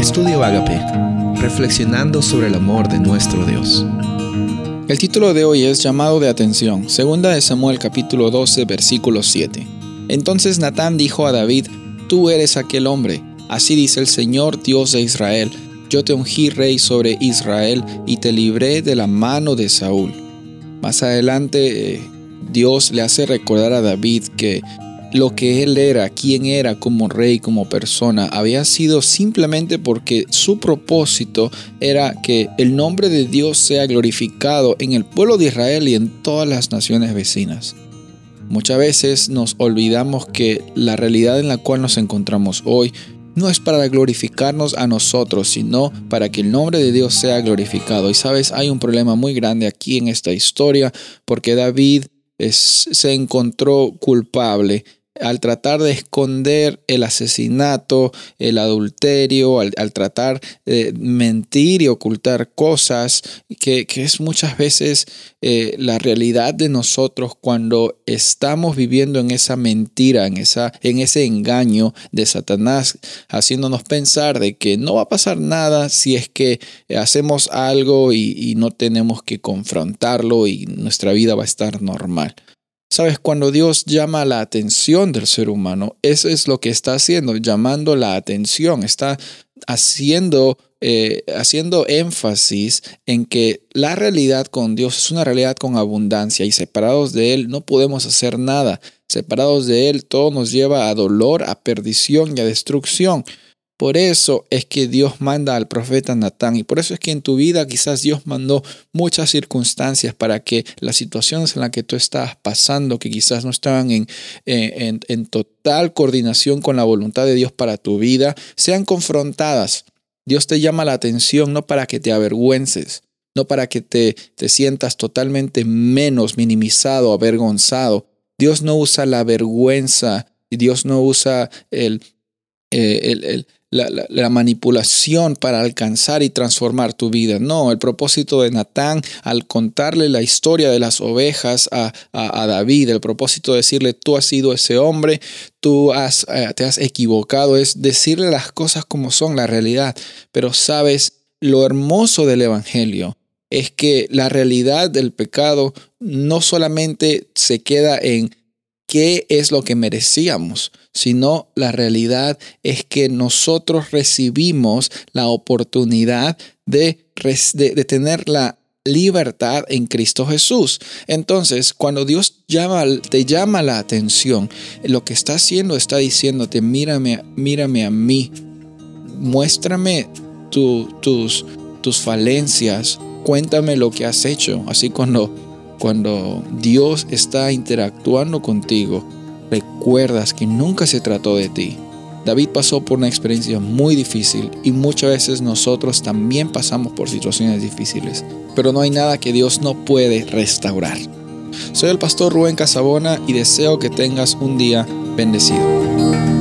Estudio Agape, reflexionando sobre el amor de nuestro Dios. El título de hoy es Llamado de atención, segunda de Samuel capítulo 12, versículo 7. Entonces Natán dijo a David, Tú eres aquel hombre, así dice el Señor Dios de Israel, yo te ungí rey sobre Israel y te libré de la mano de Saúl. Más adelante eh, Dios le hace recordar a David que lo que él era, quién era como rey, como persona, había sido simplemente porque su propósito era que el nombre de Dios sea glorificado en el pueblo de Israel y en todas las naciones vecinas. Muchas veces nos olvidamos que la realidad en la cual nos encontramos hoy no es para glorificarnos a nosotros, sino para que el nombre de Dios sea glorificado. Y sabes, hay un problema muy grande aquí en esta historia porque David se encontró culpable al tratar de esconder el asesinato, el adulterio, al, tratar de mentir y ocultar cosas, que, es muchas veces eh, la realidad de nosotros cuando estamos viviendo en esa mentira, en, esa, en ese engaño de Satanás, haciéndonos pensar de que no va a pasar nada si es que hacemos algo y no tenemos que confrontarlo y nuestra vida va a estar normal. Sabes, cuando Dios llama la atención del ser humano, eso es lo que está haciendo, llamando la atención, está haciendo, eh, haciendo énfasis en que la realidad con Dios es una realidad con abundancia y separados de Él no podemos hacer nada. Separados de Él todo nos lleva a dolor, a perdición y a destrucción. Por eso es que Dios manda al profeta Natán y por eso es que en tu vida quizás Dios mandó muchas circunstancias para que las situaciones en las que tú estás pasando, que quizás no estaban en, en, en total coordinación con la voluntad de Dios para tu vida, sean confrontadas. Dios te llama la atención no para que te avergüences, no para que te, te sientas totalmente menos, minimizado, avergonzado. Dios no usa la vergüenza y Dios no usa el, eh, el, el la, manipulación para alcanzar y transformar tu vida. No, el propósito de Natán al contarle la historia de las ovejas a, David, el propósito de decirle, tú has sido ese hombre, tú has, eh, te has equivocado, es decirle las cosas como son, la realidad. Pero sabes, lo hermoso del Evangelio es que la realidad del pecado no solamente se queda en qué es lo que merecíamos, sino la realidad es que nosotros recibimos la oportunidad de, de, tener la libertad en Cristo Jesús. Entonces, cuando Dios te llama la atención, lo que está haciendo está diciéndote, mírame, mírame a mí, muéstrame tus, tus falencias, cuéntame lo que has hecho. Así cuando cuando Dios está interactuando contigo, recuerdas que nunca se trató de ti. David pasó por una experiencia muy difícil y muchas veces nosotros también pasamos por situaciones difíciles, pero no hay nada que Dios no puede restaurar. Soy el pastor Rubén Casabona y deseo que tengas un día bendecido.